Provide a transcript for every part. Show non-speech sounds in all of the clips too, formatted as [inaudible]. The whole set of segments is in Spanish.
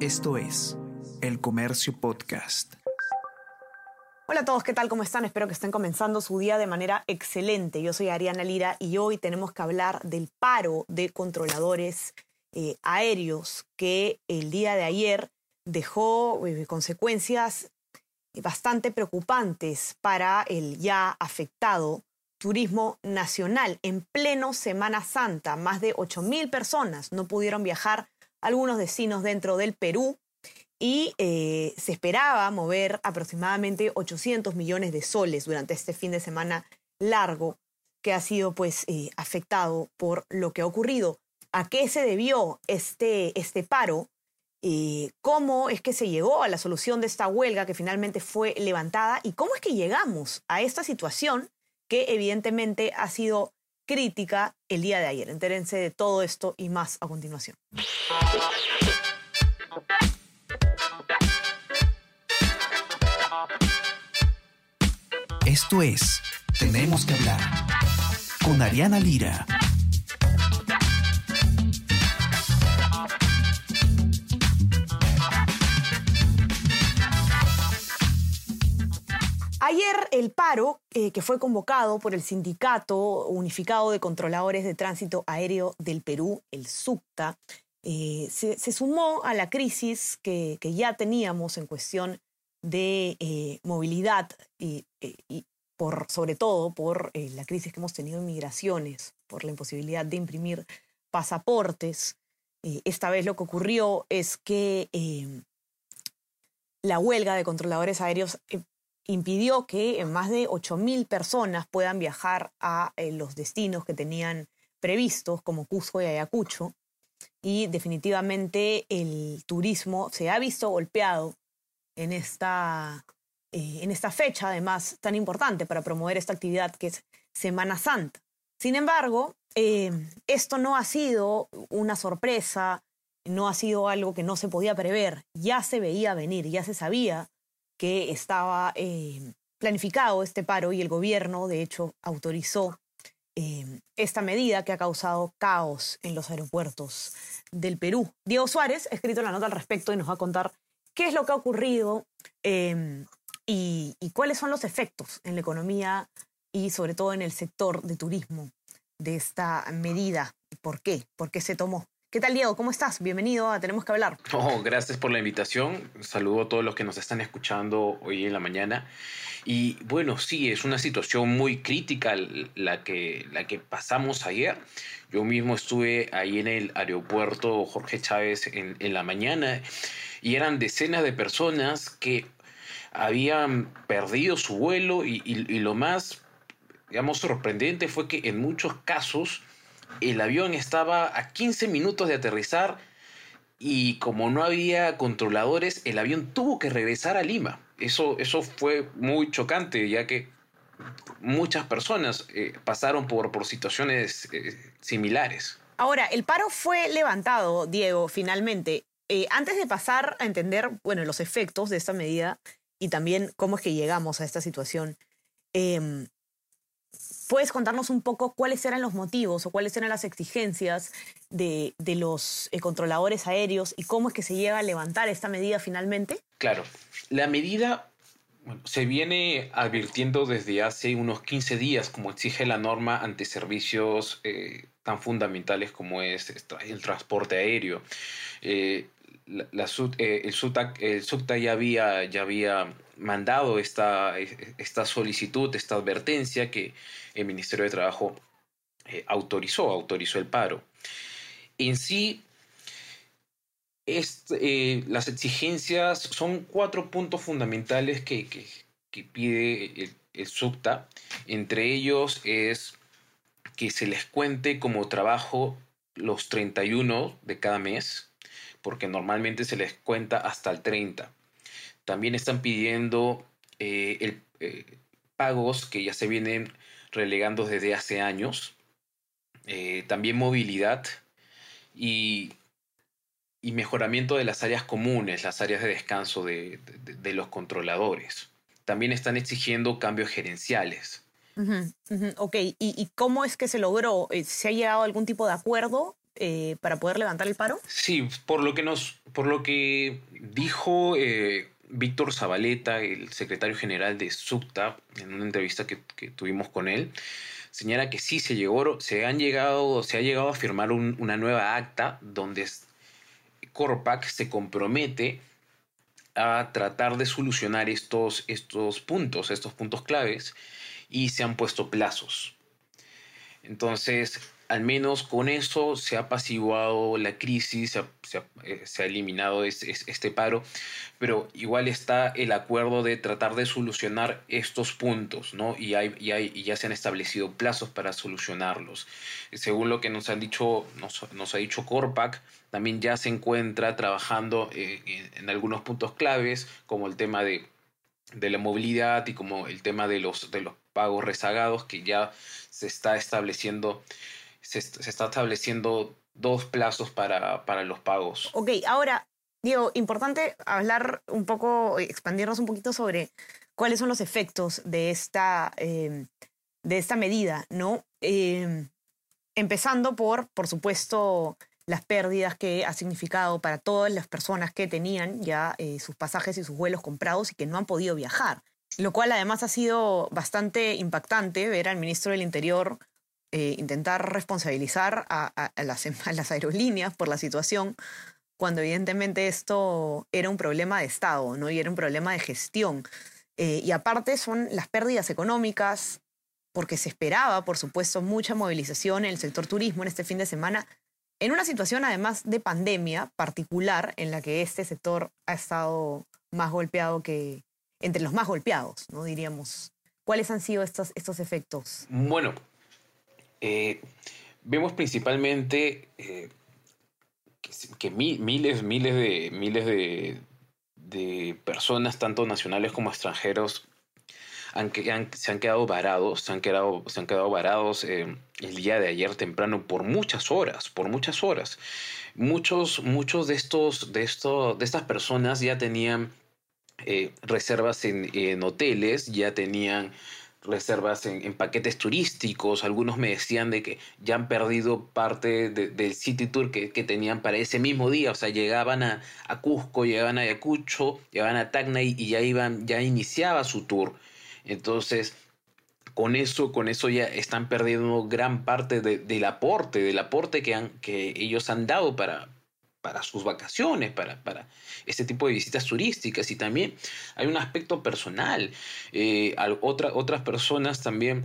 Esto es El Comercio Podcast. Hola a todos, ¿qué tal? ¿Cómo están? Espero que estén comenzando su día de manera excelente. Yo soy Ariana Lira y hoy tenemos que hablar del paro de controladores eh, aéreos que el día de ayer dejó eh, consecuencias bastante preocupantes para el ya afectado turismo nacional. En pleno Semana Santa, más de 8.000 personas no pudieron viajar algunos destinos dentro del Perú y eh, se esperaba mover aproximadamente 800 millones de soles durante este fin de semana largo que ha sido pues eh, afectado por lo que ha ocurrido. ¿A qué se debió este, este paro? Eh, ¿Cómo es que se llegó a la solución de esta huelga que finalmente fue levantada? ¿Y cómo es que llegamos a esta situación que evidentemente ha sido crítica el día de ayer. Entérense de todo esto y más a continuación. Esto es Tenemos que hablar con Ariana Lira. Ayer el paro, eh, que fue convocado por el Sindicato Unificado de Controladores de Tránsito Aéreo del Perú, el SUCTA, eh, se, sumó a la crisis que, ya teníamos en cuestión de eh, movilidad y, por, sobre todo por la crisis que hemos tenido en migraciones, por la imposibilidad de imprimir pasaportes. esta vez lo que ocurrió es que la huelga de controladores aéreos impidió que más de 8.000 personas puedan viajar a eh, los destinos que tenían previstos, como Cusco y Ayacucho. Y definitivamente el turismo se ha visto golpeado en esta, eh, en esta fecha, además tan importante para promover esta actividad que es Semana Santa. Sin embargo, eh, esto no ha sido una sorpresa, no ha sido algo que no se podía prever, ya se veía venir, ya se sabía que estaba eh, planificado este paro y el gobierno, de hecho, autorizó eh, esta medida que ha causado caos en los aeropuertos del Perú. Diego Suárez ha escrito la nota al respecto y nos va a contar qué es lo que ha ocurrido em, y, y cuáles son los efectos en la economía y sobre todo en el sector de turismo de esta medida. ¿Por qué? ¿Por qué se tomó? ¿Qué tal, Diego? ¿Cómo estás? Bienvenido a Tenemos que hablar. [laughs] Oh, gracias por la invitación. Saludo a todos los que nos están escuchando hoy en la mañana. Y bueno, sí, es una situación muy crítica la que, la que pasamos ayer. Yo mismo estuve ahí en el aeropuerto Jorge Chávez en, la mañana y eran decenas de personas que habían perdido su vuelo y, y lo más, digamos, sorprendente fue que en muchos casos el avión estaba a 15 minutos de aterrizar y como no había controladores, el avión tuvo que regresar a Lima. Eso, eso fue muy chocante, ya que muchas personas eh, pasaron por, por situaciones eh, similares. Ahora, el paro fue levantado, Diego, finalmente. Eh, antes de pasar a entender bueno, los efectos de esta medida y también cómo es que llegamos a esta situación, em, ¿Puedes contarnos un poco cuáles eran los motivos o cuáles eran las exigencias de, los eh, controladores aéreos y cómo es que se llega a levantar esta medida finalmente? Claro, la medida se viene advirtiendo desde hace unos 15 días, como exige la norma ante servicios eh, tan fundamentales como es el transporte aéreo. Eh, la, el, SUTA, ya había, ya había mandado esta, esta solicitud, esta advertencia que el Ministerio de Trabajo eh, autorizó, autorizó el paro. En sí, eh, las exigencias son cuatro puntos fundamentales que, pide el, el SUCTA. Entre ellos es que se les cuente como trabajo los 31 de cada mes, porque normalmente se les cuenta hasta el 30. También están pidiendo eh, el, pagos que ya se vienen relegando desde hace años, eh, también movilidad y, y, mejoramiento de las áreas comunes, las áreas de descanso de, los controladores. También están exigiendo cambios gerenciales. Ok, ¿Y, ¿Y, cómo es que se logró? Eh, ¿Se ha llegado a algún tipo de acuerdo eh, para poder levantar el paro? Sí, por lo que nos, por lo que dijo eh, Víctor Zabaleta, el secretario general de SUCTA, en una entrevista que, tuvimos con él, señala que sí se llegó, se han llegado, se ha llegado a firmar una nueva acta donde Corpac se compromete a tratar de solucionar estos, estos puntos, estos puntos claves, y se han puesto plazos. Entonces, al menos con eso se ha apaciguado la crisis, se ha, eh, eliminado este paro, pero igual está el acuerdo de tratar de solucionar estos puntos, ¿no? Y, hay, y, ya se han establecido plazos para solucionarlos. Según lo que nos, han dicho, nos, ha dicho Corpac, también ya se encuentra trabajando eh, en algunos puntos claves, como el tema de, la movilidad y como el tema de los pagos rezagados, que ya se está estableciendo se, está estableciendo dos plazos para, para, los pagos. Ok, ahora, Diego, importante hablar un poco, expandirnos un poquito sobre cuáles son los efectos de esta, em, de esta medida, ¿no? Em, empezando por, por supuesto, las pérdidas que ha significado para todas las personas que tenían ya eh, sus pasajes y sus vuelos comprados y que no han podido viajar. Lo cual además ha sido bastante impactante ver al ministro del Interior eh, intentar responsabilizar [laughs] a, las, aerolíneas por la situación, cuando evidentemente esto era un problema de Estado, ¿no? Y era un problema de gestión. Eh, y aparte son las pérdidas económicas, porque se esperaba, por supuesto, mucha movilización en el sector turismo en este fin de semana, en una situación además de pandemia particular en la que este sector ha estado más golpeado que, entre los más golpeados, ¿no? Diríamos. ¿Cuáles han sido estos, estos efectos? Bueno, eh, vemos principalmente eh, que, miles, miles de, miles de, personas, tanto nacionales como extranjeros, se han quedado varados, se han quedado, se han quedado varados eh, el día de ayer temprano por muchas horas, por muchas horas. Muchos, muchos de estos, de estos, de estas personas ya tenían reservas en, hoteles, ya tenían reservas en, paquetes turísticos. Algunos me decían de que ya han perdido parte del City Tour que, tenían para ese mismo día. O sea, llegaban a, Cusco, llegaban a Ayacucho, llegaban a Tacna y, ya iban, ya iniciaba su tour. Entonces, con eso, con eso ya están perdiendo gran parte del aporte, del aporte que, han, que ellos han dado para, para sus vacaciones, para, para este tipo de visitas turísticas. Y también hay un aspecto personal. Eh, otras personas también,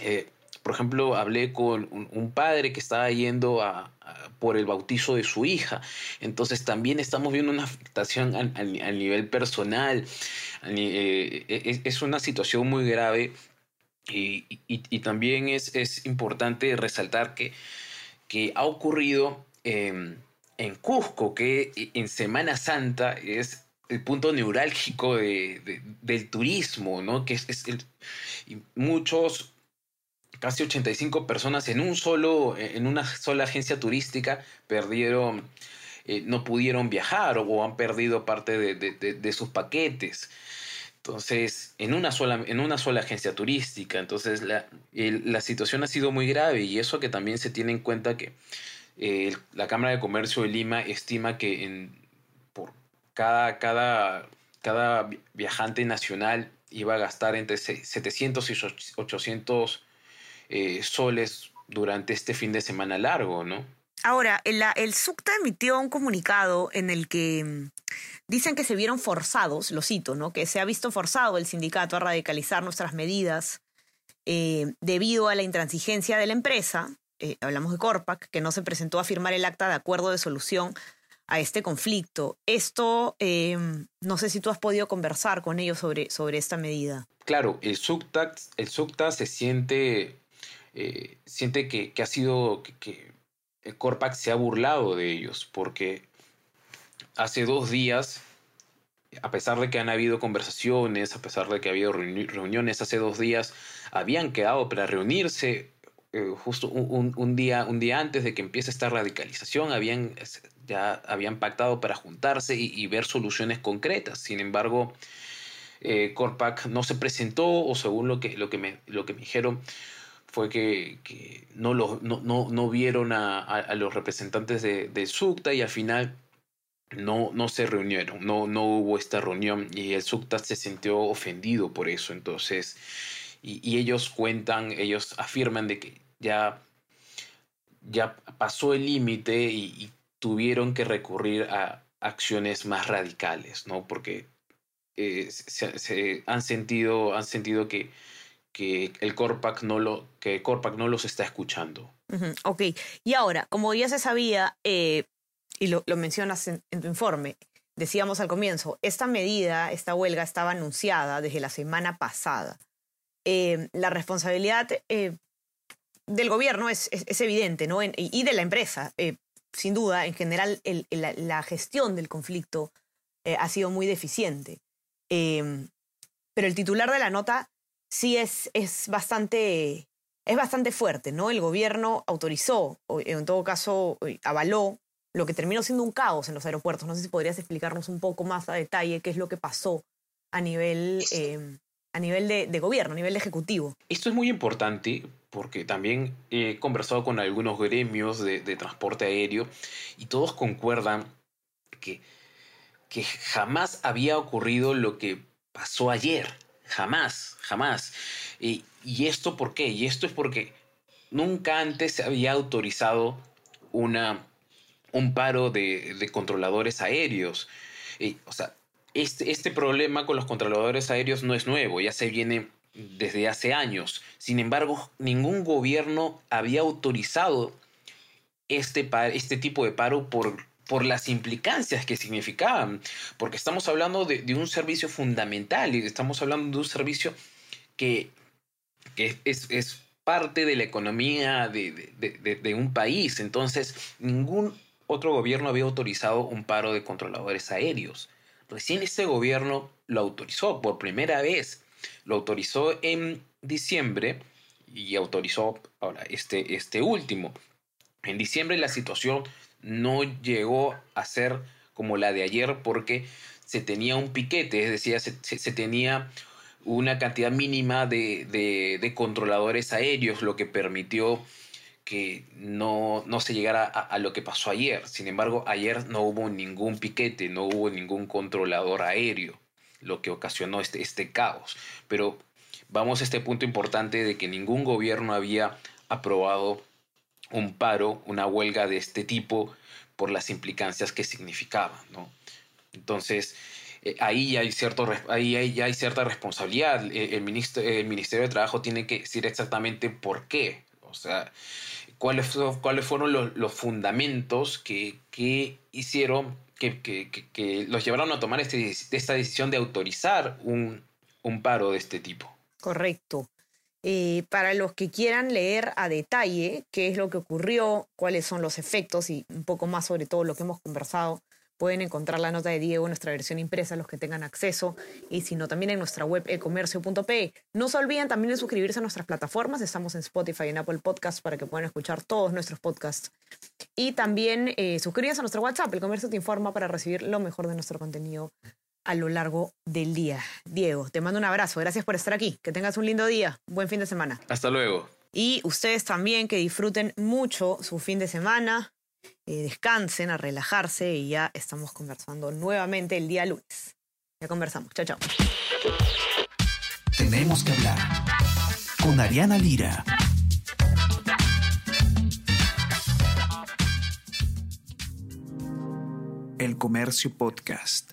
eh, por ejemplo, hablé con un, padre que estaba yendo a, por el bautizo de su hija. Entonces también estamos viendo una afectación a, nivel personal. Eh, e, es, una situación muy grave. Y, también es, es, importante resaltar que, que ha ocurrido em, en Cusco, que en Semana Santa es el punto neurálgico del turismo, ¿no? Que es, el, muchos, casi 85 personas en un solo, en una sola agencia turística perdieron, eh, no pudieron viajar o, han perdido parte de, sus paquetes. Entonces, en una sola, en una sola agencia turística. Entonces, la, la situación ha sido muy grave y eso que también se tiene en cuenta que eh, la Cámara de Comercio de Lima estima que por cada, cada, cada viajante nacional iba a gastar entre 700 y 800 eh, soles durante este fin de semana largo, ¿no? Ahora, el, el SUCTA emitió un comunicado en el que mm, dicen que se vieron forzados, lo cito, ¿no? Que se ha visto forzado el sindicato a radicalizar nuestras medidas eh, debido a la intransigencia de la empresa eh, hablamos de Corpac, que no se presentó a firmar el acta de acuerdo de solución a este conflicto. Esto, em, no sé si tú has podido conversar con ellos sobre, sobre esta medida. Claro, el SUCTA, el se siente, eh, siente que, ha sido, que, el Corpac se ha burlado de ellos, porque hace dos días a pesar de que han habido conversaciones, a pesar de que ha habido reuniones hace dos días, habían quedado para reunirse eh, justo un, día, un día antes de que empiece esta radicalización, habían, ya habían pactado para juntarse y, ver soluciones concretas. Sin embargo, eh, Corpac no se presentó, o según lo que, lo que, me, lo que me dijeron, fue que, no, no, vieron a, los representantes de, de SUCTA y al final no, no se reunieron, no, no hubo esta reunión y el SUCTA se sintió ofendido por eso. Entonces, y, ellos cuentan, ellos afirman de que ya, ya pasó el límite y, tuvieron que recurrir a acciones más radicales, ¿no? Porque eh, se, han sentido, han sentido que, que el Corpac no lo, que Corpac no los está escuchando. ok, y ahora, como ya se sabía, eh, y lo, mencionas en, tu informe, decíamos al comienzo, esta medida, esta huelga estaba anunciada desde la semana pasada. Eh, la responsabilidad eh, del gobierno es, es, evidente, ¿no? y de la empresa, eh, sin duda, en general, la, gestión del conflicto ha sido muy deficiente. pero el titular de la nota sí es, es, bastante, es bastante fuerte, ¿no? El gobierno autorizó, o en todo caso avaló lo que terminó siendo un caos en los aeropuertos. No sé si podrías explicarnos un poco más a detalle qué es lo que pasó a nivel, em, a nivel de, gobierno, a nivel ejecutivo. Esto es muy importante porque también he conversado con algunos gremios de, transporte aéreo y todos concuerdan que, que jamás había ocurrido lo que pasó ayer. Jamás, jamás. Y, ¿Y esto por qué? Y esto es porque nunca antes se había autorizado una un paro de, controladores aéreos. o sea, este, este problema con los controladores aéreos no es nuevo, ya se viene desde hace años. Sin embargo, ningún gobierno había autorizado este, este tipo de paro por, por las implicancias que significaban, porque estamos hablando de, un servicio fundamental y estamos hablando de un servicio que, es, parte de la economía de, un país. Entonces, ningún otro gobierno había autorizado un paro de controladores aéreos. Recién este gobierno lo autorizó por primera vez. Lo autorizó en diciembre y autorizó ahora este, este último. En diciembre la situación no llegó a ser como la de ayer porque se tenía un piquete, es decir, se, tenía una cantidad mínima de, de, controladores aéreos, lo que permitió que no, no se llegara a, lo que pasó ayer. Sin embargo, ayer no hubo ningún piquete, no hubo ningún controlador aéreo, lo que ocasionó este, este caos. Pero vamos a este punto importante de que ningún gobierno había aprobado un paro, una huelga de este tipo por las implicancias que significaba. ¿no? Entonces, eh, ahí, hay cierto, ahí ya hay cierta responsabilidad. El, el, el Ministerio de Trabajo tiene que decir exactamente por qué. O sea, cuáles, fueron los, fundamentos que, hicieron, que, los llevaron a tomar este, esta decisión de autorizar un, paro de este tipo. Correcto. Eh, para los que quieran leer a detalle qué es lo que ocurrió, cuáles son los efectos y un poco más sobre todo lo que hemos conversado Pueden encontrar la nota de Diego en nuestra versión impresa, los que tengan acceso, y si no, también en nuestra web elcomercio.pe. No se olviden también de suscribirse a nuestras plataformas. Estamos en Spotify y en Apple Podcasts para que puedan escuchar todos nuestros podcasts. Y también eh, suscríbanse a nuestro WhatsApp. El Comercio te informa para recibir lo mejor de nuestro contenido a lo largo del día. Diego, te mando un abrazo. Gracias por estar aquí. Que tengas un lindo día. Buen fin de semana. Hasta luego. Y ustedes también que disfruten mucho su fin de semana. Eh, descansen, a relajarse y ya estamos conversando nuevamente el día lunes. Ya conversamos. Chao, chao. Tenemos que hablar con Ariana Lira. El Comercio Podcast.